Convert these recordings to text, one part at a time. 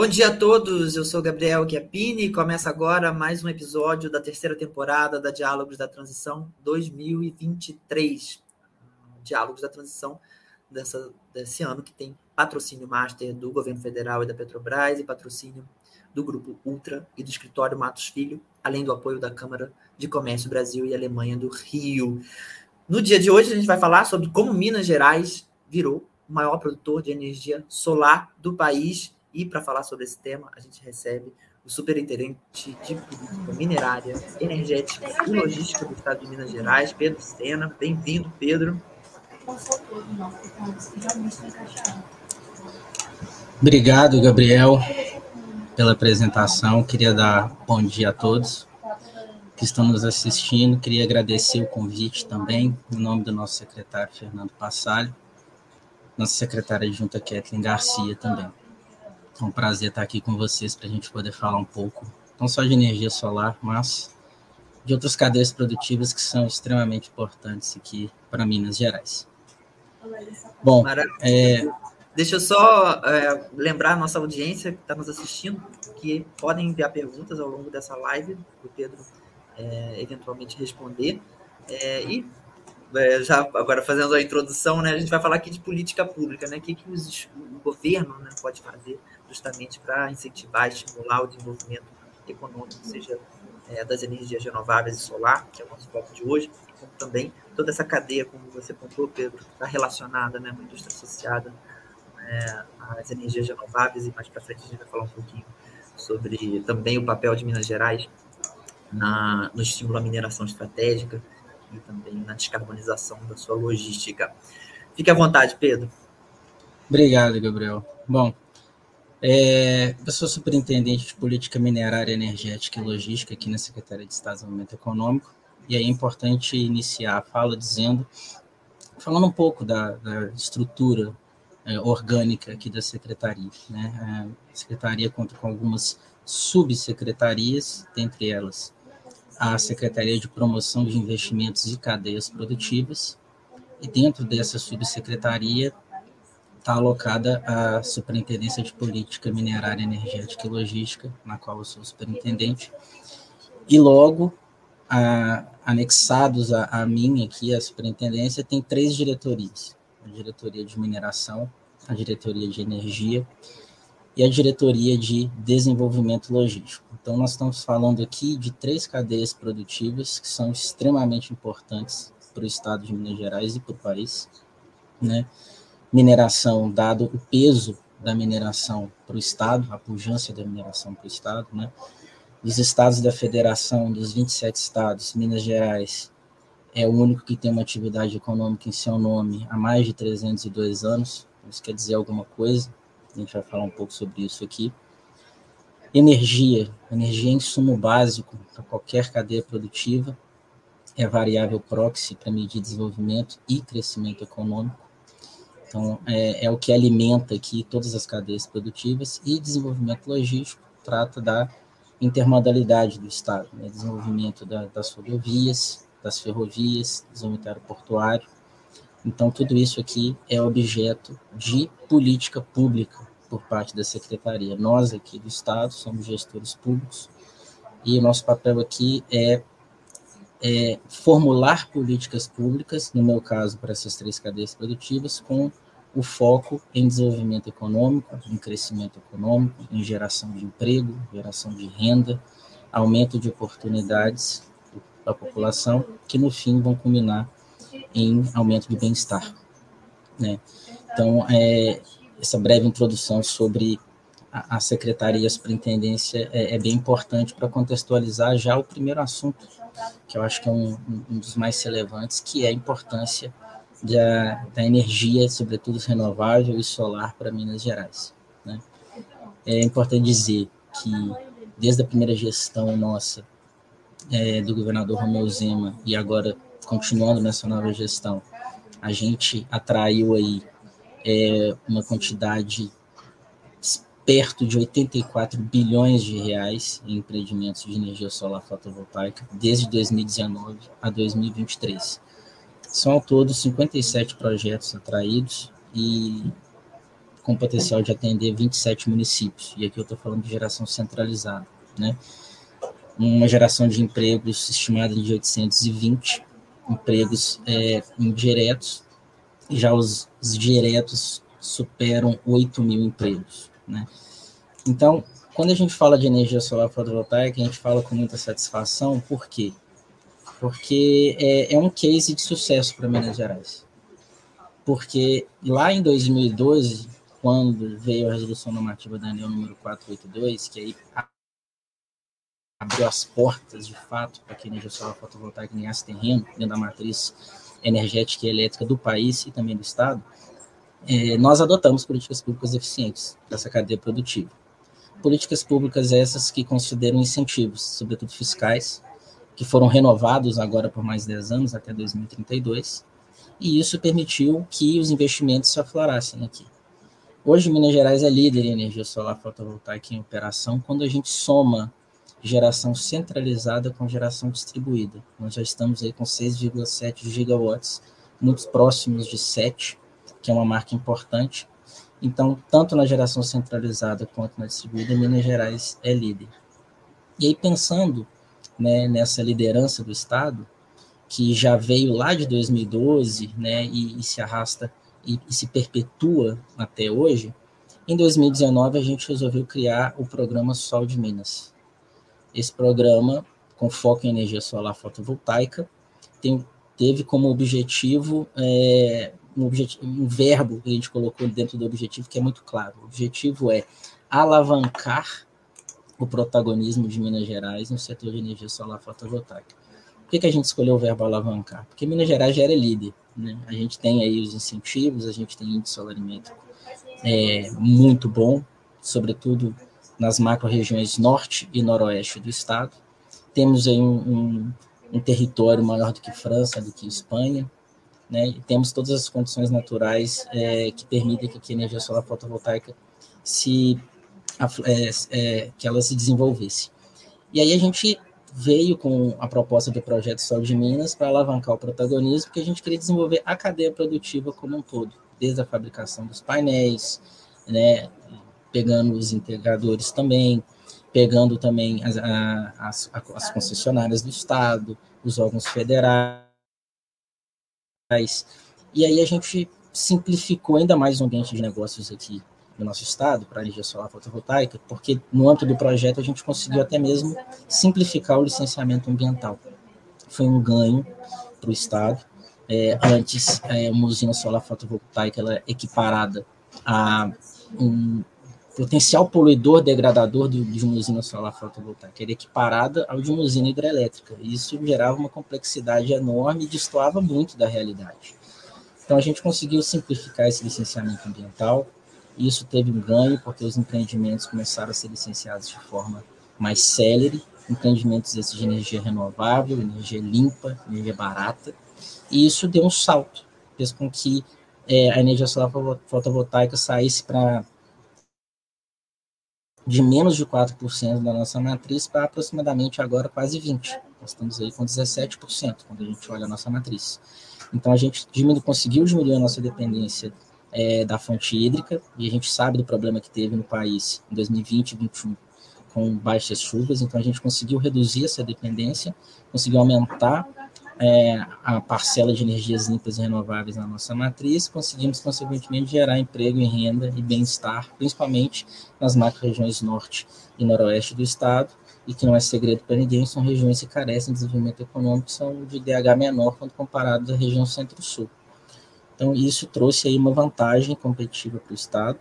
Bom dia a todos, eu sou Gabriel Chiappini e começa agora mais um episódio da terceira temporada da Diálogos da Transição 2023. Diálogos da Transição dessa, desse ano que tem patrocínio master do governo federal e da Petrobras e patrocínio do Grupo Ultra e do Escritório Matos Filho, além do apoio da Câmara de Comércio Brasil e Alemanha do Rio. No dia de hoje a gente vai falar sobre como Minas Gerais virou o maior produtor de energia solar do país e para falar sobre esse tema, a gente recebe o superintendente de política minerária, energética e logística do estado de Minas Gerais, Pedro Sena. Bem-vindo, Pedro. Obrigado, Gabriel, pela apresentação. Queria dar bom dia a todos que estão nos assistindo. Queria agradecer o convite também, em nome do nosso secretário Fernando Passalho, nossa secretária adjunta Kathleen Garcia também. É um prazer estar aqui com vocês para a gente poder falar um pouco, não só de energia solar, mas de outras cadeias produtivas que são extremamente importantes aqui para Minas Gerais. Bom, é... deixa eu só é, lembrar a nossa audiência que está nos assistindo que podem enviar perguntas ao longo dessa live para o Pedro é, eventualmente responder. É, e é, já agora fazendo a introdução, né, a gente vai falar aqui de política pública, né, o que, que os, o governo né, pode fazer justamente para incentivar estimular o desenvolvimento econômico, seja é, das energias renováveis e solar, que é o nosso foco de hoje, como também toda essa cadeia, como você pontuou, Pedro, está relacionada né, uma indústria associada é, às energias renováveis, e mais para frente a gente vai falar um pouquinho sobre também o papel de Minas Gerais na, no estímulo à mineração estratégica e também na descarbonização da sua logística. Fique à vontade, Pedro. Obrigado, Gabriel. Bom, é, eu sou superintendente de política minerária, energética e logística aqui na Secretaria de Estado de Desenvolvimento Econômico, e é importante iniciar a fala dizendo, falando um pouco da, da estrutura é, orgânica aqui da Secretaria. Né? A Secretaria conta com algumas subsecretarias, dentre elas a Secretaria de Promoção de Investimentos e Cadeias Produtivas, e dentro dessa subsecretaria está alocada a Superintendência de Política Minerária, Energética e Logística, na qual eu sou superintendente, e logo, a, anexados a, a mim aqui, a superintendência, tem três diretorias, a diretoria de mineração, a diretoria de energia e a diretoria de desenvolvimento logístico. Então, nós estamos falando aqui de três cadeias produtivas que são extremamente importantes para o estado de Minas Gerais e para o país, né? Mineração, dado o peso da mineração para o Estado, a pujança da mineração para o Estado, né? Dos estados da federação, dos 27 estados, Minas Gerais é o único que tem uma atividade econômica em seu nome há mais de 302 anos. Isso quer dizer alguma coisa, a gente vai falar um pouco sobre isso aqui. Energia, energia é insumo básico para qualquer cadeia produtiva, é variável proxy para medir desenvolvimento e crescimento econômico então, é, é, o que alimenta aqui todas as cadeias produtivas e desenvolvimento logístico trata da intermodalidade do Estado, né? desenvolvimento da, das rodovias, das ferrovias, desenvolvimento aeroportuário. Então, tudo isso aqui é objeto de política pública por parte da Secretaria. Nós aqui do Estado somos gestores públicos e o nosso papel aqui é é, formular políticas públicas, no meu caso, para essas três cadeias produtivas, com o foco em desenvolvimento econômico, em crescimento econômico, em geração de emprego, geração de renda, aumento de oportunidades da população, que no fim vão culminar em aumento de bem-estar. Né? Então, é, essa breve introdução sobre a, a Secretaria e a Superintendência é, é bem importante para contextualizar já o primeiro assunto que eu acho que é um, um dos mais relevantes, que é a importância da, da energia, sobretudo renovável e solar, para Minas Gerais. Né? É importante dizer que, desde a primeira gestão nossa, é, do governador Romeu Zema, e agora continuando nessa nova gestão, a gente atraiu aí é, uma quantidade perto de 84 bilhões de reais em empreendimentos de energia solar fotovoltaica desde 2019 a 2023. São ao todo 57 projetos atraídos e com potencial de atender 27 municípios. E aqui eu estou falando de geração centralizada, né? Uma geração de empregos estimada de 820 empregos é, indiretos, já os, os diretos superam 8 mil empregos. Né? Então, quando a gente fala de energia solar fotovoltaica, a gente fala com muita satisfação, por quê? Porque é, é um case de sucesso para Minas Gerais. Porque lá em 2012, quando veio a resolução normativa da ANEL número 482, que aí abriu as portas, de fato, para que a energia solar fotovoltaica ganhasse terreno dentro da matriz energética e elétrica do país e também do Estado, é, nós adotamos políticas públicas eficientes dessa cadeia produtiva. Políticas públicas essas que consideram incentivos, sobretudo fiscais, que foram renovados agora por mais 10 anos, até 2032, e isso permitiu que os investimentos se aflorassem aqui. Hoje, Minas Gerais é líder em energia solar fotovoltaica em operação quando a gente soma geração centralizada com geração distribuída. Nós já estamos aí com 6,7 gigawatts, muito próximos de 7, que é uma marca importante. Então, tanto na geração centralizada quanto na distribuída, Minas Gerais é líder. E aí, pensando né, nessa liderança do Estado, que já veio lá de 2012 né, e, e se arrasta e, e se perpetua até hoje, em 2019 a gente resolveu criar o programa Sol de Minas. Esse programa, com foco em energia solar fotovoltaica, tem, teve como objetivo é, um, um verbo que a gente colocou dentro do objetivo que é muito claro. O objetivo é alavancar o protagonismo de Minas Gerais no setor de energia solar fotovoltaica. Por que, que a gente escolheu o verbo alavancar? Porque Minas Gerais já era líder. Né? A gente tem aí os incentivos, a gente tem índice solarimento é, muito bom, sobretudo nas macro-regiões norte e noroeste do estado. Temos aí um, um, um território maior do que França, do que Espanha, né, e temos todas as condições naturais é, que permitem que a energia solar fotovoltaica se é, é, que ela se desenvolvesse. E aí a gente veio com a proposta do projeto Sol de Minas para alavancar o protagonismo, porque a gente queria desenvolver a cadeia produtiva como um todo, desde a fabricação dos painéis, né, pegando os integradores também, pegando também as, as, as concessionárias do Estado, os órgãos federais, e aí a gente simplificou ainda mais o ambiente de negócios aqui no nosso estado para a energia solar fotovoltaica, porque no âmbito do projeto a gente conseguiu até mesmo simplificar o licenciamento ambiental. Foi um ganho para o estado. É, antes, é, uma usina solar fotovoltaica ela é equiparada a um potencial poluidor degradador de, de uma usina solar fotovoltaica era equiparada ao de uma usina hidrelétrica. Isso gerava uma complexidade enorme e destoava muito da realidade. Então a gente conseguiu simplificar esse licenciamento ambiental. Isso teve um ganho porque os empreendimentos começaram a ser licenciados de forma mais célere, empreendimentos esses de energia renovável, energia limpa, energia barata. E isso deu um salto, fez com que é, a energia solar fotovoltaica saísse para de menos de 4% da nossa matriz para aproximadamente agora quase 20%. Nós estamos aí com 17% quando a gente olha a nossa matriz. Então a gente diminu conseguiu diminuir a nossa dependência é, da fonte hídrica e a gente sabe do problema que teve no país em 2020 e 2021 com baixas chuvas, então a gente conseguiu reduzir essa dependência, conseguiu aumentar é, a parcela de energias limpas e renováveis na nossa matriz, conseguimos, consequentemente, gerar emprego e renda e bem-estar, principalmente nas macro-regiões norte e noroeste do estado, e que não é segredo para ninguém, são regiões que carecem de desenvolvimento econômico, são de DH menor quando comparado à região centro-sul. Então, isso trouxe aí uma vantagem competitiva para o Estado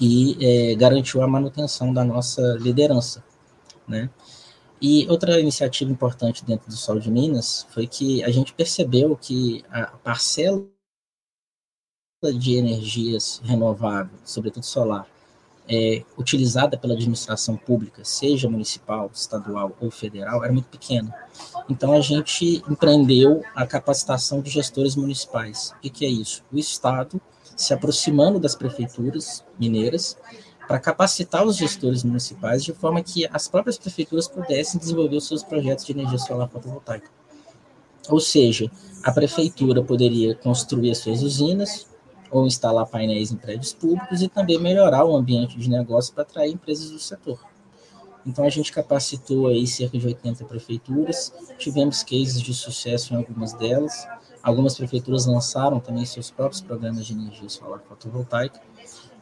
e é, garantiu a manutenção da nossa liderança, né? E outra iniciativa importante dentro do Sol de Minas foi que a gente percebeu que a parcela de energias renováveis, sobretudo solar, é, utilizada pela administração pública, seja municipal, estadual ou federal, era muito pequena. Então a gente empreendeu a capacitação de gestores municipais. O que é isso? O Estado se aproximando das prefeituras mineiras para capacitar os gestores municipais de forma que as próprias prefeituras pudessem desenvolver os seus projetos de energia solar fotovoltaica. Ou seja, a prefeitura poderia construir as suas usinas, ou instalar painéis em prédios públicos e também melhorar o ambiente de negócio para atrair empresas do setor. Então a gente capacitou aí cerca de 80 prefeituras, tivemos cases de sucesso em algumas delas. Algumas prefeituras lançaram também seus próprios programas de energia solar fotovoltaica.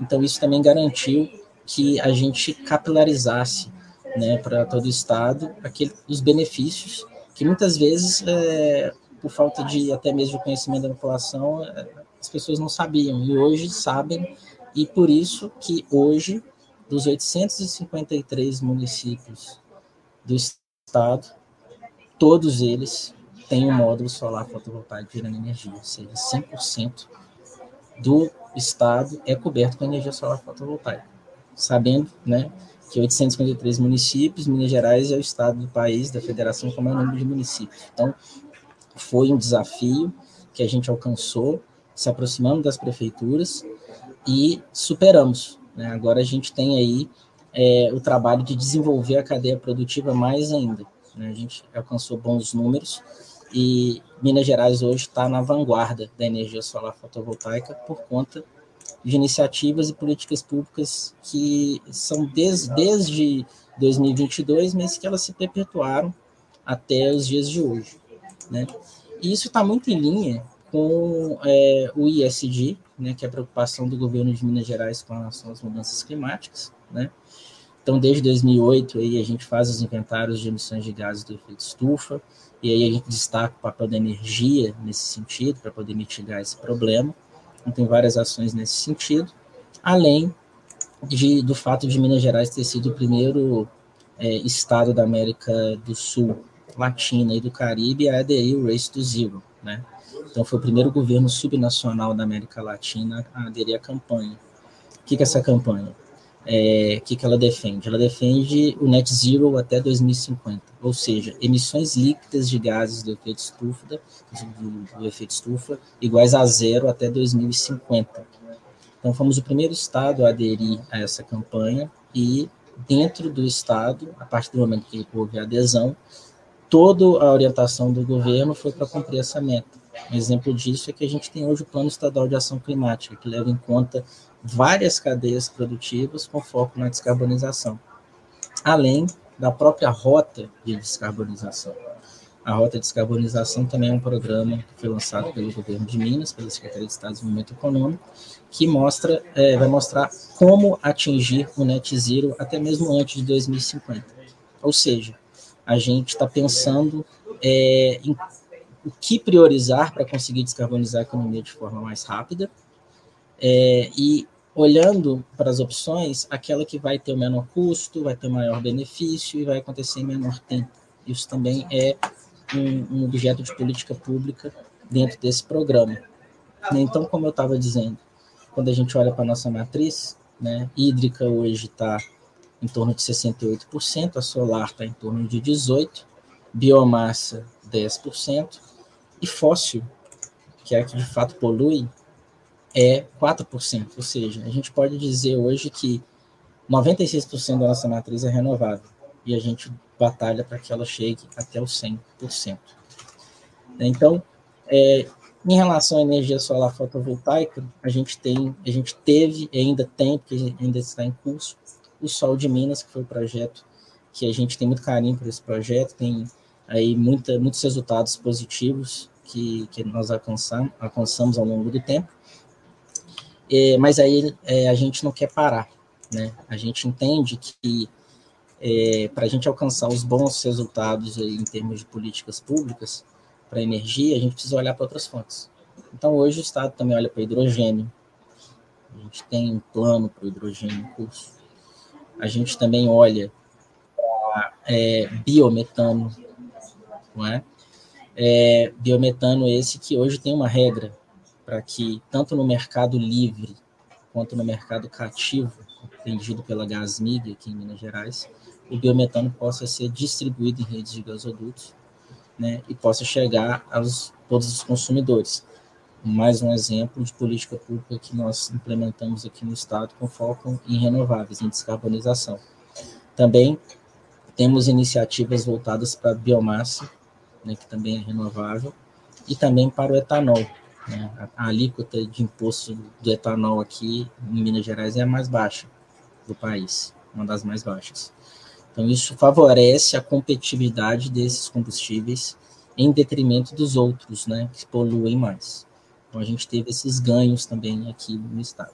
Então isso também garantiu que a gente capilarizasse, né, para todo o estado aquele, os benefícios que muitas vezes é, por falta de até mesmo conhecimento da população é, as pessoas não sabiam e hoje sabem, e por isso que hoje, dos 853 municípios do estado, todos eles têm um módulo solar fotovoltaico gerando energia, ou seja, 100% do estado é coberto com energia solar fotovoltaica. Sabendo, né, que 853 municípios, Minas Gerais é o estado do país, da federação, com o maior número de municípios. Então, foi um desafio que a gente alcançou, se aproximando das prefeituras e superamos. Né? Agora a gente tem aí é, o trabalho de desenvolver a cadeia produtiva mais ainda. Né? A gente alcançou bons números e Minas Gerais hoje está na vanguarda da energia solar fotovoltaica por conta de iniciativas e políticas públicas que são desde, desde 2022, mas que elas se perpetuaram até os dias de hoje. Né? E isso está muito em linha com é, o ISD, né, que é a preocupação do governo de Minas Gerais com relação às mudanças climáticas, né? Então, desde 2008, aí, a gente faz os inventários de emissões de gases do efeito estufa, e aí a gente destaca o papel da energia nesse sentido, para poder mitigar esse problema. Então, tem várias ações nesse sentido, além de, do fato de Minas Gerais ter sido o primeiro é, estado da América do Sul, Latina e do Caribe a aderir ao Race to Zero, né? Então, foi o primeiro governo subnacional da América Latina a aderir à campanha. O que, que é essa campanha? É, que, que ela defende? Ela defende o net zero até 2050, ou seja, emissões líquidas de gases do efeito estufa, do efeito estufa iguais a zero até 2050. Então, fomos o primeiro estado a aderir a essa campanha e dentro do estado, a partir do momento que houve a adesão, toda a orientação do governo foi para cumprir essa meta. Um exemplo disso é que a gente tem hoje o Plano Estadual de Ação Climática, que leva em conta várias cadeias produtivas com foco na descarbonização, além da própria rota de descarbonização. A Rota de Descarbonização também é um programa que foi lançado pelo governo de Minas, pela Secretaria de Estado de Desenvolvimento Econômico, que mostra, é, vai mostrar como atingir o net zero até mesmo antes de 2050. Ou seja, a gente está pensando é, em o que priorizar para conseguir descarbonizar a economia de forma mais rápida é, e olhando para as opções, aquela que vai ter o menor custo, vai ter maior benefício e vai acontecer em menor tempo. Isso também é um, um objeto de política pública dentro desse programa. Então, como eu estava dizendo, quando a gente olha para a nossa matriz, né, hídrica hoje está em torno de 68%, a solar está em torno de 18%, biomassa 10%, e fóssil, que é a que de fato polui, é 4%. Ou seja, a gente pode dizer hoje que 96% da nossa matriz é renovável e a gente batalha para que ela chegue até os 100%. Então, é, em relação à energia solar fotovoltaica, a gente tem, a gente teve e ainda tem, porque ainda está em curso, o Sol de Minas, que foi o projeto que a gente tem muito carinho por esse projeto, tem aí muita, muitos resultados positivos que, que nós alcançamos, alcançamos ao longo do tempo. É, mas aí é, a gente não quer parar, né? A gente entende que é, para a gente alcançar os bons resultados em termos de políticas públicas para energia, a gente precisa olhar para outras fontes. Então, hoje o Estado também olha para hidrogênio. A gente tem um plano para o hidrogênio em curso. A gente também olha para é, biometano, não é? É, biometano esse que hoje tem uma regra, para que, tanto no mercado livre quanto no mercado cativo, vendido pela Gasmig aqui em Minas Gerais, o biometano possa ser distribuído em redes de gasodutos né, e possa chegar aos todos os consumidores. Mais um exemplo de política pública que nós implementamos aqui no Estado com foco em renováveis, em descarbonização. Também temos iniciativas voltadas para biomassa, né, que também é renovável, e também para o etanol. Né? A, a alíquota de imposto do etanol aqui em Minas Gerais é a mais baixa do país, uma das mais baixas. Então, isso favorece a competitividade desses combustíveis em detrimento dos outros, né, que poluem mais. Então, a gente teve esses ganhos também aqui no estado.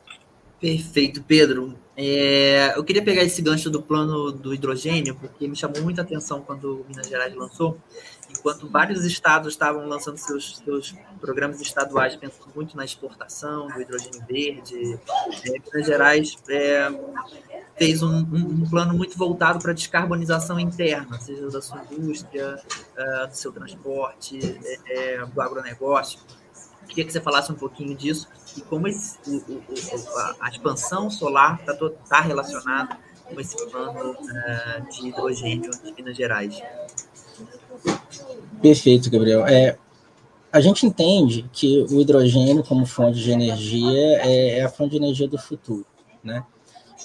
Perfeito, Pedro. É, eu queria pegar esse gancho do plano do hidrogênio, porque me chamou muita atenção quando Minas Gerais lançou, enquanto vários estados estavam lançando seus, seus programas estaduais, pensando muito na exportação do hidrogênio verde. É, Minas Gerais é, fez um, um, um, plano muito voltado para a descarbonização interna, seja da sua indústria, uh, do seu transporte, é, é, do agronegócio. Queria que você falasse um pouquinho disso e como esse, o, o, a expansão solar está tá relacionada com esse plano uh, de hidrogênio de Minas Gerais. Perfeito, Gabriel. É, a gente entende que o hidrogênio como fonte de energia é, é a fonte de energia do futuro, né?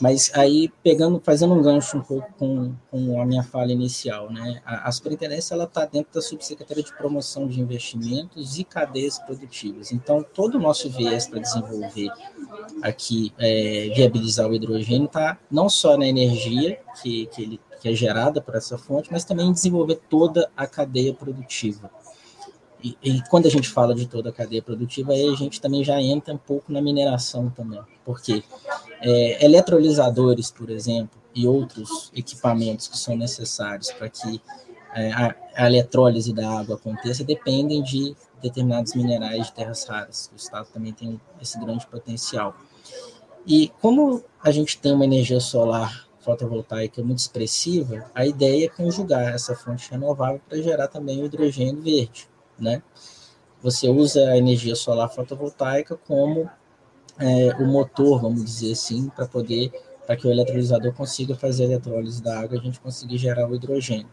Mas aí, pegando, fazendo um gancho um pouco com, com a minha fala inicial, né? A, a superintendência está dentro da subsecretaria de promoção de investimentos e cadeias produtivas. Então, todo o nosso viés para desenvolver aqui, é, viabilizar o hidrogênio, está não só na energia que, que, ele, que é gerada por essa fonte, mas também em desenvolver toda a cadeia produtiva. E, e, quando a gente fala de toda a cadeia produtiva, aí a gente também já entra um pouco na mineração também, porque é, eletrolisadores, por exemplo, e outros equipamentos que são necessários para que é, a, a, eletrólise da água aconteça dependem de determinados minerais de terras raras. O Estado também tem esse grande potencial. E como a gente tem uma energia solar fotovoltaica muito expressiva, a ideia é conjugar essa fonte renovável para gerar também o hidrogênio verde, né? Você usa a energia solar fotovoltaica como é, o motor, vamos dizer assim, para poder, para que o eletrolisador consiga fazer a eletrólise da água, a gente conseguir gerar o hidrogênio.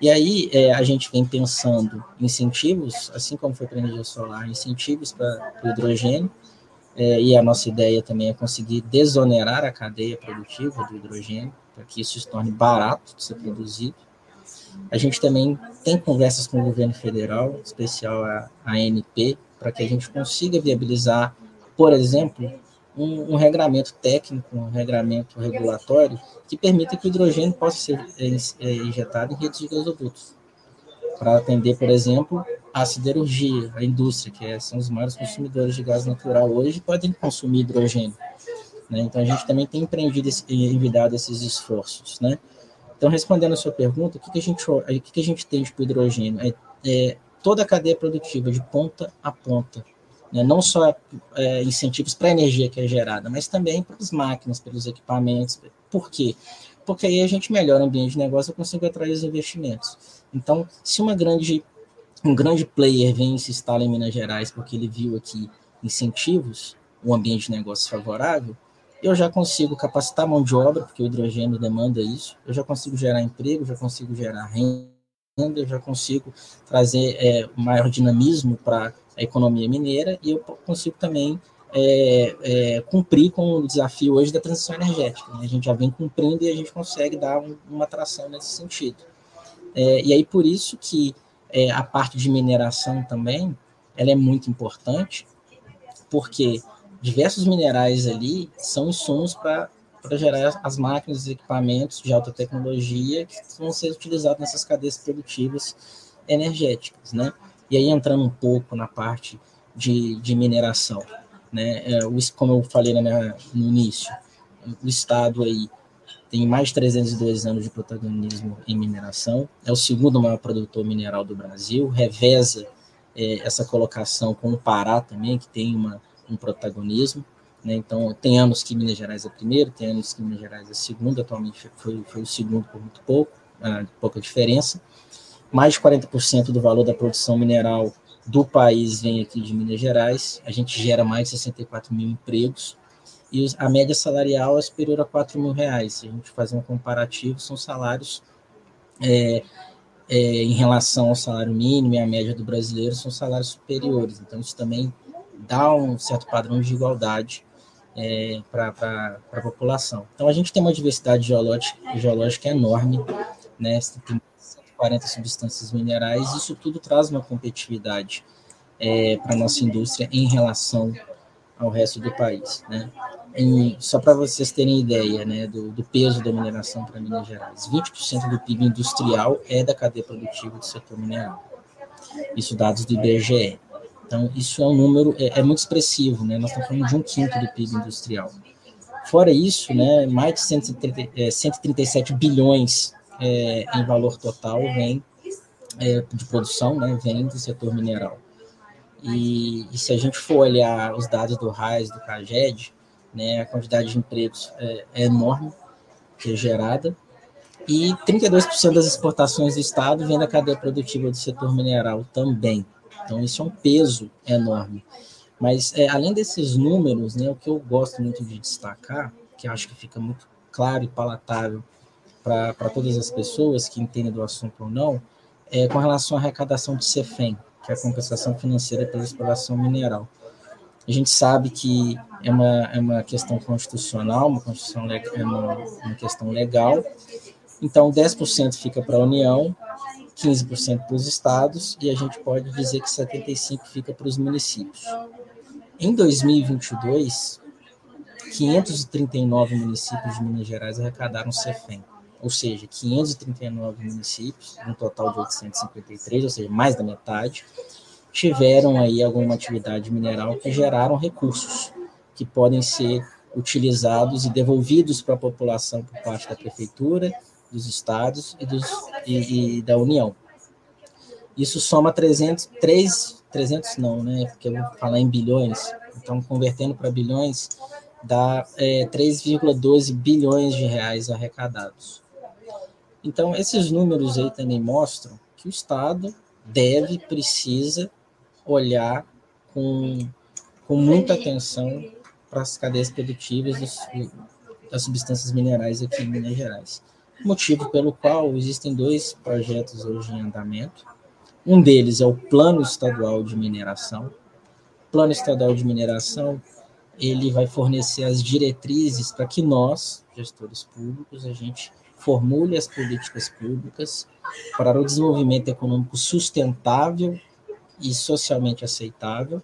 E aí é, a gente vem pensando incentivos, assim como foi para a energia solar, incentivos para o hidrogênio, é, e a nossa ideia também é conseguir desonerar a cadeia produtiva do hidrogênio, para que isso se torne barato de ser produzido. A gente também tem conversas com o governo federal, em especial a, ANP, para que a gente consiga viabilizar por exemplo, um, um regramento técnico, um regramento regulatório que permita que o hidrogênio possa ser é, é, injetado em redes de gasodutos, para atender, por exemplo, a siderurgia, a indústria, que é, são os maiores consumidores de gás natural hoje, podem consumir hidrogênio. Né? Então, a gente também tem empreendido e enviado esses esforços. Né? Então, respondendo a sua pergunta, o que, que, a, gente, o que, que a gente tem de hidrogênio? É, é toda a cadeia produtiva, de ponta a ponta, né? não só é, incentivos para a energia que é gerada, mas também para as máquinas, pelos equipamentos. Por quê? Porque aí a gente melhora o ambiente de negócio e consigo atrair os investimentos. Então, se uma grande, um grande player vem e se instala em Minas Gerais porque ele viu aqui incentivos, um ambiente de negócio favorável, eu já consigo capacitar mão de obra, porque o hidrogênio demanda isso, eu já consigo gerar emprego, já consigo gerar renda, eu já consigo trazer é, maior dinamismo para a economia mineira e eu consigo também é, é, cumprir com o desafio hoje da transição energética. Né? A gente já vem cumprindo e a gente consegue dar um, uma atração nesse sentido. É, e aí por isso que é, a parte de mineração também ela é muito importante, porque diversos minerais ali são insumos para gerar as máquinas e equipamentos de alta tecnologia que vão ser utilizados nessas cadeias produtivas energéticas, né? E aí entrando um pouco na parte de, de mineração, né? É, como eu falei minha, no início, o Estado aí tem mais de 302 anos de protagonismo em mineração, é o segundo maior produtor mineral do Brasil, reveza é, essa colocação com o Pará também, que tem uma, um protagonismo. Né? Então, tem anos que Minas Gerais é primeiro, tem anos que Minas Gerais é segundo, atualmente foi, foi o segundo por muito pouco, ah, pouca diferença mais de 40% do valor da produção mineral do país vem aqui de Minas Gerais. A gente gera mais de 64 mil empregos e a média salarial é superior a 4 mil reais. Se a gente fazer um comparativo, são salários é, é, em relação ao salário mínimo e a média do brasileiro, são salários superiores. Então, isso também dá um certo padrão de igualdade é, para a população. Então, a gente tem uma diversidade geológica, geológica enorme, né? tem 140 substâncias minerais, isso tudo traz uma competitividade é, para a nossa indústria em relação ao resto do país. Né? Em, só para vocês terem ideia né, do, do peso da mineração para Minas Gerais, 20% do PIB industrial é da cadeia produtiva do setor mineral. Isso dados do IBGE. Então, isso é um número, é, é, muito expressivo, né? Nós estamos falando de um quinto do PIB industrial. Fora isso, né, mais de 130, é, 137 bilhões é, em valor total vem é, de produção, né, vem do setor mineral. E, e, se a gente for olhar os dados do RAIS, do CAGED, né, a quantidade de empregos é, é enorme que é gerada, e 32% das exportações do Estado vem da cadeia produtiva do setor mineral também. Então, isso é um peso enorme. Mas, é, além desses números, né, o que eu gosto muito de destacar, que acho que fica muito claro e palatável para todas as pessoas que entendem do assunto ou não, é com relação à arrecadação de CEFEM, que é a compensação financeira pela exploração mineral. A gente sabe que é uma, é uma questão constitucional, uma, constituição, é uma, uma questão legal, então 10% fica para a União, 15% para os estados e a gente pode dizer que 75% fica para os municípios. Em 2022, 539 municípios de Minas Gerais arrecadaram CEFEM, ou seja, 539 municípios, um total de 853, ou seja, mais da metade, tiveram aí alguma atividade mineral que geraram recursos que podem ser utilizados e devolvidos para a população por parte da prefeitura dos estados e, dos, e, e da União. Isso soma 300, 3, 300 não, né? Porque eu vou falar em bilhões. Então, convertendo para bilhões, dá é, 3,12 bilhões de reais arrecadados. Então, esses números aí também mostram que o Estado deve, precisa olhar com, com muita atenção para as cadeias produtivas das, das substâncias minerais aqui em Minas Gerais motivo pelo qual existem dois projetos hoje em andamento. Um deles é o Plano Estadual de Mineração. O Plano Estadual de Mineração ele vai fornecer as diretrizes para que nós, gestores públicos, a gente formule as políticas públicas para o desenvolvimento econômico sustentável e socialmente aceitável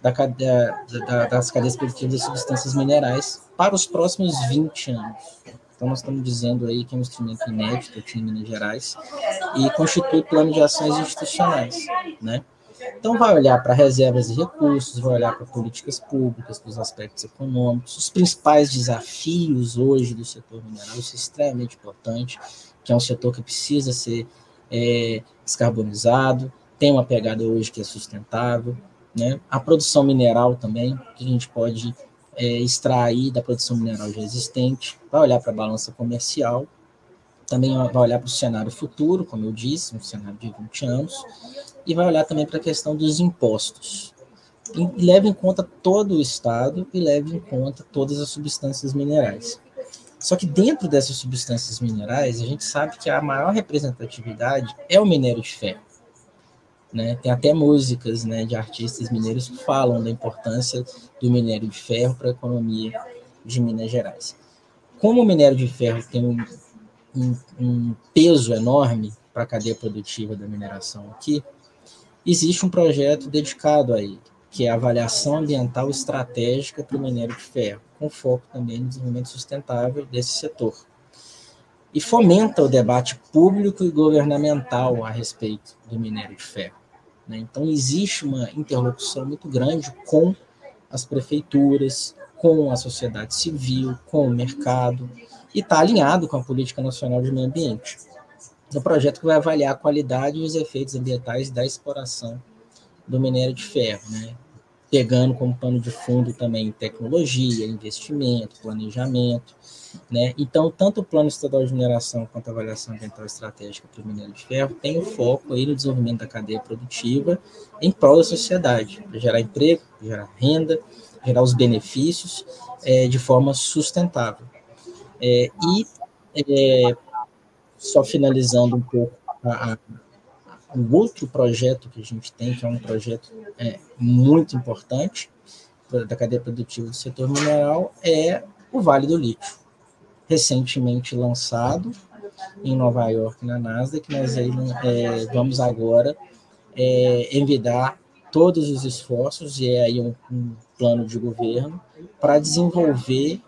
da, da, das cadeias produtivas de substâncias minerais para os próximos 20 anos. Então, nós estamos dizendo aí que é um instrumento inédito aqui em Minas Gerais e constitui plano de ações institucionais, né? Então, vai olhar para reservas de recursos, vai olhar para políticas públicas, para os aspectos econômicos, os principais desafios hoje do setor mineral, isso é extremamente importante, que é um setor que precisa ser é, descarbonizado, tem uma pegada hoje que é sustentável, né? A produção mineral também, que a gente pode é, extrair da produção mineral já existente, vai olhar para a balança comercial, também vai olhar para o cenário futuro, como eu disse, um cenário de 20 anos, e vai olhar também para a questão dos impostos. E leve em conta todo o Estado e leve em conta todas as substâncias minerais. Só que dentro dessas substâncias minerais, a gente sabe que a maior representatividade é o minério de ferro. Né? Tem até músicas né, de artistas mineiros que falam da importância do minério de ferro para a economia de Minas Gerais. Como o minério de ferro tem um, um, um peso enorme para a cadeia produtiva da mineração aqui, existe um projeto dedicado a ele, que é a avaliação ambiental estratégica para o minério de ferro, com foco também no desenvolvimento sustentável desse setor. E fomenta o debate público e governamental a respeito do minério de ferro. Né? Então, existe uma interlocução muito grande com as prefeituras, com a sociedade civil, com o mercado, e está alinhado com a Política Nacional de Meio Ambiente. É um projeto que vai avaliar a qualidade e os efeitos ambientais da exploração do minério de ferro. Né? Pegando como pano de fundo também tecnologia, investimento, planejamento, né? Então, tanto o Plano Estadual de Mineração quanto a Avaliação Ambiental Estratégica para o Minério de Ferro tem o foco aí no desenvolvimento da cadeia produtiva em prol da sociedade, para gerar emprego, gerar renda, gerar os benefícios é, de forma sustentável. É, e, é, só finalizando um pouco a, a o outro projeto que a gente tem, que é um projeto é, muito importante da cadeia produtiva do setor mineral, é o Vale do Lítio, recentemente lançado em Nova York, na Nasdaq, nós aí, é, vamos agora é, envidar todos os esforços, e é aí um, um plano de governo, para desenvolver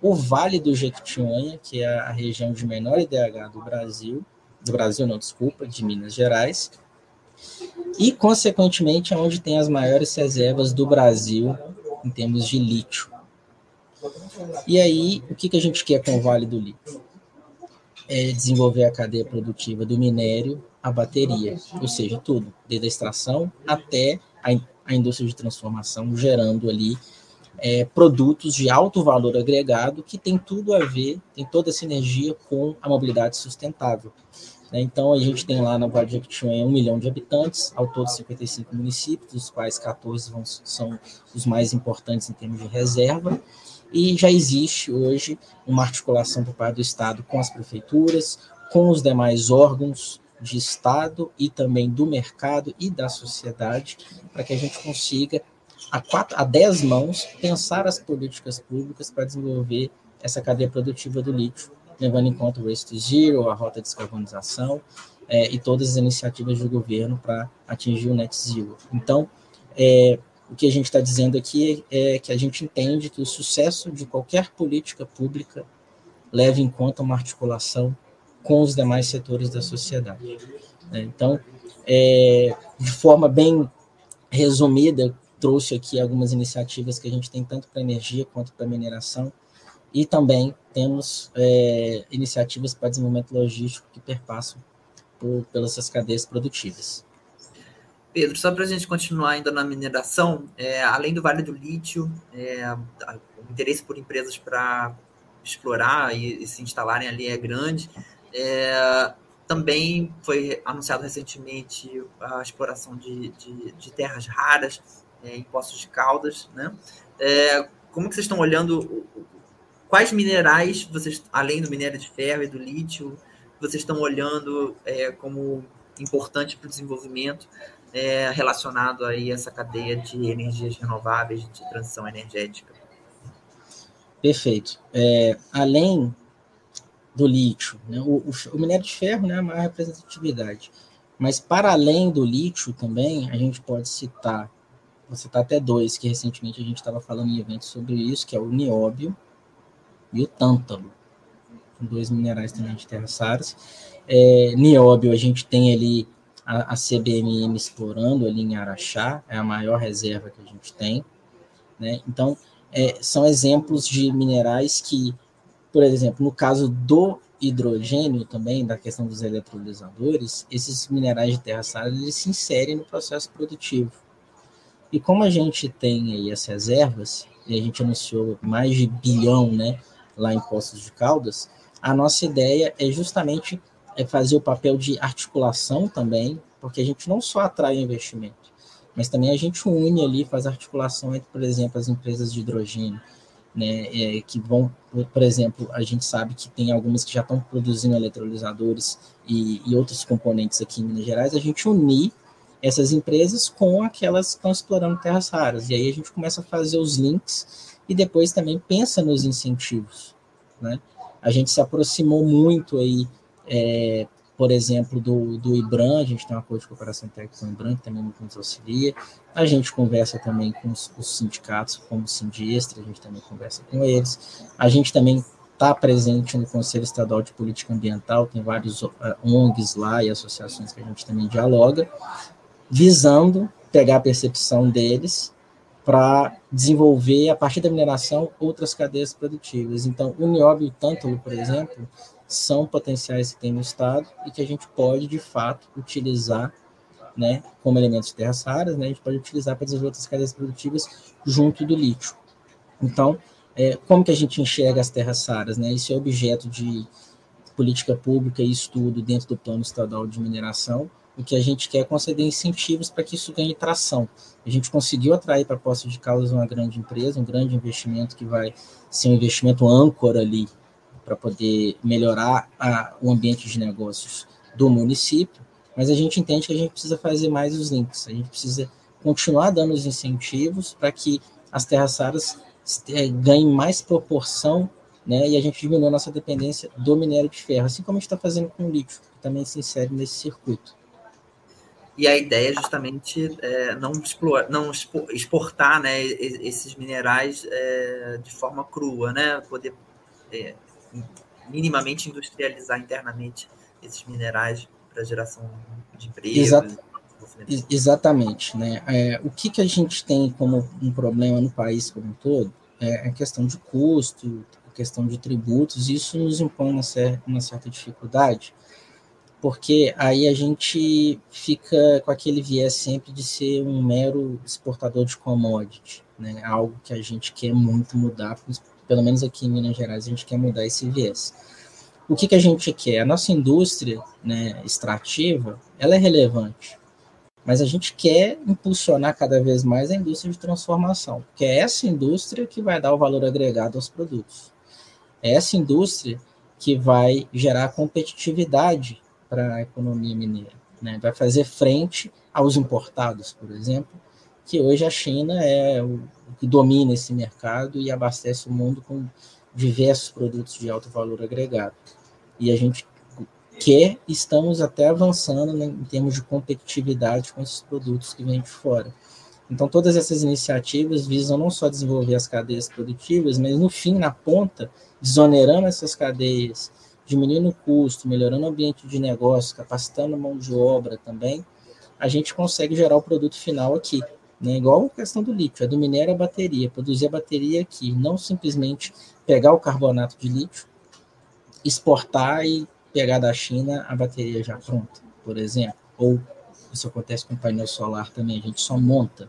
o Vale do Jequitinhonha, que é a região de menor IDH do Brasil, do Brasil, não, desculpa, de Minas Gerais, e, consequentemente, é onde tem as maiores reservas do Brasil em termos de lítio. E aí, o que, que a gente quer com o Vale do Lítio? É desenvolver a cadeia produtiva do minério à bateria, ou seja, tudo, desde a extração até a, a indústria de transformação, gerando ali é, produtos de alto valor agregado que tem tudo a ver, tem toda essa energia com a mobilidade sustentável. Né? Então, a gente tem lá na Vale de Jequitinhonha um milhão de habitantes, ao todo 55 municípios, dos quais 14 vão, são os mais importantes em termos de reserva, e já existe hoje uma articulação por parte do Estado com as prefeituras, com os demais órgãos de Estado e também do mercado e da sociedade, para que a gente consiga, a, quatro, a dez mãos, pensar as políticas públicas para desenvolver essa cadeia produtiva do lítio levando em conta o Waste Zero, a rota de descarbonização é, e todas as iniciativas do governo para atingir o Net Zero. Então, é, o que a gente está dizendo aqui é, é que a gente entende que o sucesso de qualquer política pública leva em conta uma articulação com os demais setores da sociedade. Né? Então, é, de forma bem resumida, trouxe aqui algumas iniciativas que a gente tem tanto para energia quanto para mineração e também temos é, iniciativas para desenvolvimento logístico que perpassam por, pelas suas cadeias produtivas. Pedro, só para a gente continuar ainda na mineração, é, além do Vale do Lítio, é, o interesse por empresas para explorar e, e, se instalarem ali é grande. É, também foi anunciado recentemente a exploração de, de, de terras raras é, em Poços de Caldas. Né? É, como que vocês estão olhando quais minerais vocês, além do minério de ferro e do lítio, vocês estão olhando é, como importante para o desenvolvimento é, relacionado aí a essa cadeia de energias renováveis, de transição energética? Perfeito. É, além do lítio, né, o, o, minério de ferro né, é a maior representatividade, mas para além do lítio também, a gente pode citar, vou citar até dois, que recentemente a gente estava falando em eventos sobre isso, que é o nióbio, e o tântalo. Dois minerais também de terras raras. É, nióbio, a gente tem ali a, a, CBMM explorando ali em Araxá, é a maior reserva que a gente tem. Né? Então, é, são exemplos de minerais que, por exemplo, no caso do hidrogênio também, da questão dos eletrolisadores, esses minerais de terras raras eles se inserem no processo produtivo. E como a gente tem aí as reservas, e a gente anunciou mais de bilhão, né, lá em Poços de Caldas, a nossa ideia é justamente é fazer o papel de articulação também, porque a gente não só atrai investimento, mas também a gente une ali, faz articulação entre, por exemplo, as empresas de hidrogênio, né, é, que vão, por exemplo, a gente sabe que tem algumas que já estão produzindo eletrolisadores e, e outros componentes aqui em Minas Gerais, a gente unir essas empresas com aquelas que estão explorando terras raras, e aí a gente começa a fazer os links e depois também pensa nos incentivos. Né? A gente se aproximou muito aí, é, por exemplo, do, do IBRAM, a gente tem um acordo de cooperação técnica com o IBRAM, que também nos auxilia. A gente conversa também com os, os sindicatos, como o Sindiestra, a gente também conversa com eles. A gente também está presente no Conselho Estadual de Política Ambiental, tem vários uh, ONGs lá e associações que a gente também dialoga, visando pegar a percepção deles para desenvolver, a partir da mineração, outras cadeias produtivas. Então, o nióbio e o tântalo, por exemplo, são potenciais que tem no Estado e que a gente pode, de fato, utilizar né, como elementos de terras raras, né, a gente pode utilizar para desenvolver outras cadeias produtivas junto do lítio. Então, é, como que a gente enxerga as terras raras? Né? Isso é objeto de política pública e estudo dentro do Plano Estadual de Mineração. O que a gente quer é conceder incentivos para que isso ganhe tração. A gente conseguiu atrair para a Poço de Caldas uma grande empresa, um grande investimento que vai ser um investimento âncora ali para poder melhorar a, o ambiente de negócios do município, mas a gente entende que a gente precisa fazer mais os links, a gente precisa continuar dando os incentivos para que as terras raras é, ganhem mais proporção né, e a gente diminua a nossa dependência do minério de ferro, assim como a gente está fazendo com o lítio, que também se insere nesse circuito. E a ideia é justamente é, não, explorar, não exportar né, esses minerais é, de forma crua, né, poder é, minimamente industrializar internamente esses minerais para geração de emprego. Exato. Exatamente. Né? É, o que, que a gente tem como um problema no país como um todo é a questão de custo, a questão de tributos, isso nos impõe uma, cer uma certa dificuldade, porque aí a gente fica com aquele viés sempre de ser um mero exportador de commodity, né? algo que a gente quer muito mudar, pelo menos aqui em Minas Gerais a gente quer mudar esse viés. O que, que a gente quer? A nossa indústria né, extrativa, ela é relevante, mas a gente quer impulsionar cada vez mais a indústria de transformação, porque é essa indústria que vai dar o valor agregado aos produtos. É essa indústria que vai gerar competitividade para a economia mineira, né? vai fazer frente aos importados, por exemplo, que hoje a China é o que domina esse mercado e abastece o mundo com diversos produtos de alto valor agregado. E a gente que estamos até avançando né, em termos de competitividade com esses produtos que vêm de fora. Então, todas essas iniciativas visam não só desenvolver as cadeias produtivas, mas no fim, na ponta, desonerando essas cadeias, diminuindo o custo, melhorando o ambiente de negócio, capacitando a mão de obra também, a gente consegue gerar o produto final aqui. Né? Igual a questão do lítio, é do minério à bateria, produzir a bateria aqui, não simplesmente pegar o carbonato de lítio, exportar e pegar da China a bateria já pronta, por exemplo. Ou isso acontece com painel solar também, a gente só monta.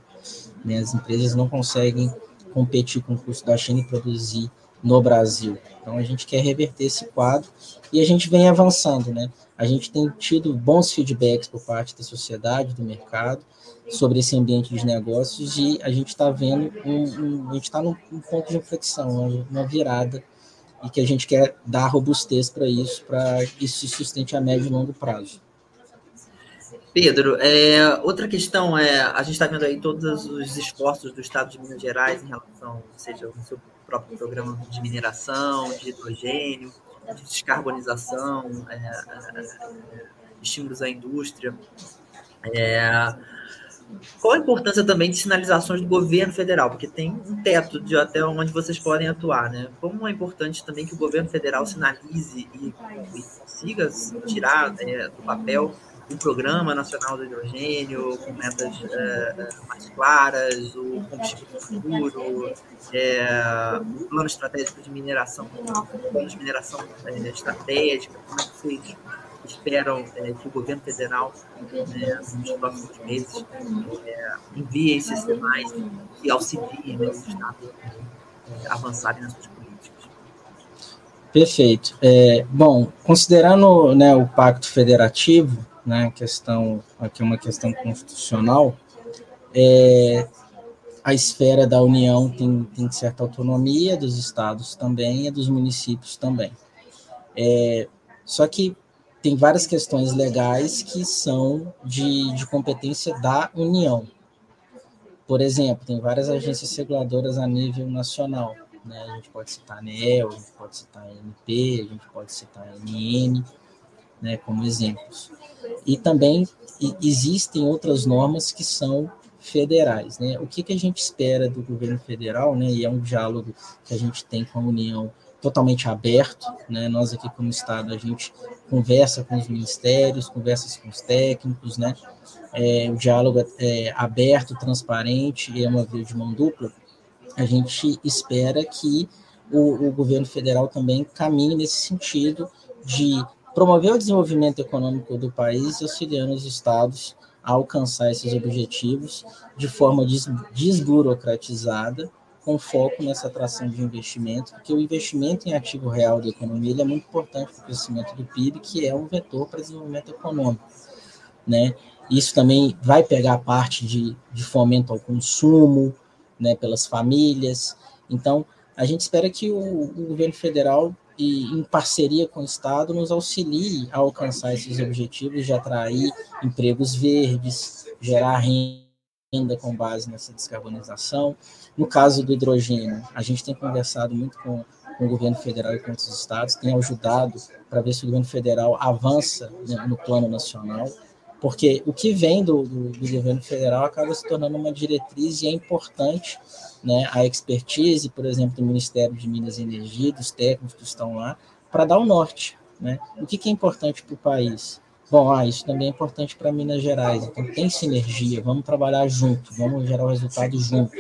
Né? As empresas não conseguem competir com o custo da China e produzir no Brasil. Então a gente quer reverter esse quadro e a gente vem avançando, né? A gente tem tido bons feedbacks por parte da sociedade, do mercado, sobre esse ambiente de negócios e a gente está vendo um, um, a gente está num, num ponto de inflexão, uma virada e que a gente quer dar robustez para isso, para que isso se sustente a médio e longo prazo. Pedro, é, outra questão é, a gente está vendo aí todos os esforços do Estado de Minas Gerais em relação, seja no seu próprio programa de mineração, de hidrogênio, de descarbonização, é, é, estímulos à indústria. É, qual a importância também de sinalizações do governo federal? Porque tem um teto de até onde vocês podem atuar, né? Como é importante também que o governo federal sinalize e, e consiga tirar é, do papel o Programa Nacional do Hidrogênio, com metas é, mais claras, o combustível futuro, é, o plano estratégico de mineração, plano de mineração é, estratégica, como é que vocês esperam que o governo federal, né, nos próximos meses, envie esses sinais e auxilie né, o Estado é, avançarem nas suas políticas. Perfeito. É, bom, considerando né, o Pacto Federativo, né, questão aqui uma questão constitucional, é, a esfera da União tem, tem certa autonomia, dos estados também, e dos municípios também. É, só que tem várias questões legais que são de, de competência da União. Por exemplo, tem várias agências reguladoras a nível nacional. Né? A gente pode citar a ANEL, a gente pode citar a ANP, a gente pode citar a ANN, né, como exemplos. E também existem outras normas que são federais. Né? O que, que a gente espera do governo federal, né, e é um diálogo que a gente tem com a União totalmente aberto, né? Nós aqui como Estado, a gente conversa com os ministérios, conversa com os técnicos, né? É, o diálogo é, é aberto, transparente, é uma via de mão dupla. A gente espera que o, o governo federal também caminhe nesse sentido de promover o desenvolvimento econômico do país, auxiliando os estados a alcançar esses objetivos de forma desburocratizada, com foco nessa atração de investimento, porque o investimento em ativo real da economia é muito importante para o crescimento do PIB, que é um vetor para desenvolvimento econômico. Né? Isso também vai pegar a parte de, de fomento ao consumo né, pelas famílias. Então, a gente espera que o, o governo federal e em parceria com o Estado, nos auxilie a alcançar esses objetivos de atrair empregos verdes, gerar renda com base nessa descarbonização. No caso do hidrogênio, a gente tem conversado muito com, com o governo federal e com os estados, tem ajudado para ver se o governo federal avança né, no plano nacional, porque o que vem do, do, do governo federal acaba se tornando uma diretriz e é importante né, a expertise, por exemplo, do Ministério de Minas e Energia, dos técnicos que estão lá, para dar o norte. Né? O que, que é importante para o país? Bom, ah, isso também é importante para Minas Gerais, então tem sinergia, vamos trabalhar junto, vamos gerar o resultado junto.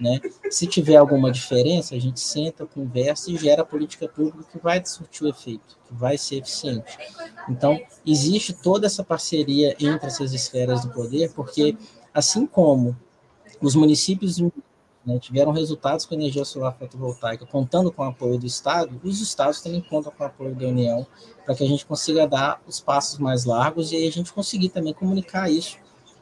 Né? Se tiver alguma diferença, a gente senta, conversa e gera política pública que vai surtir o efeito, que vai ser eficiente. Então, existe toda essa parceria entre essas esferas do poder, porque assim como os municípios né, tiveram resultados com energia solar fotovoltaica, contando com o apoio do Estado, os Estados também contam com o apoio da União, para que a gente consiga dar os passos mais largos e aí a gente conseguir também comunicar isso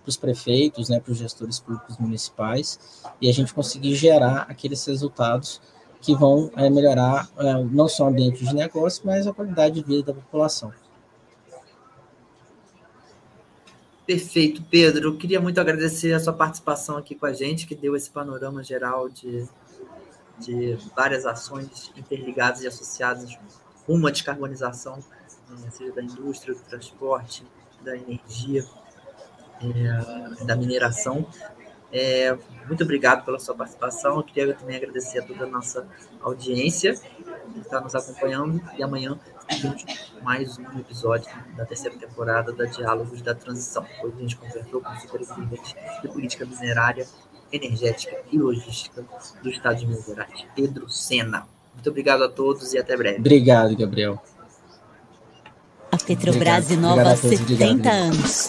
para os prefeitos, né, para os gestores públicos municipais, e a gente conseguir gerar aqueles resultados que vão é, melhorar é, não só o ambiente de negócio, mas a qualidade de vida da população. Perfeito, Pedro. Eu queria muito agradecer a sua participação aqui com a gente, que deu esse panorama geral de, de várias ações interligadas e associadas rumo à descarbonização, né, seja da indústria, do transporte, da energia, é, da mineração. É, muito obrigado pela sua participação. Eu queria também agradecer a toda a nossa audiência que está nos acompanhando e amanhã mais um episódio da terceira temporada da Diálogos da Transição. Hoje a gente conversou com o superintendente de política minerária, energética e logística do estado de Minas Gerais, Pedro Sena. Muito obrigado a todos e até breve. Obrigado, Gabriel. A Petrobras inova há 70 obrigado. anos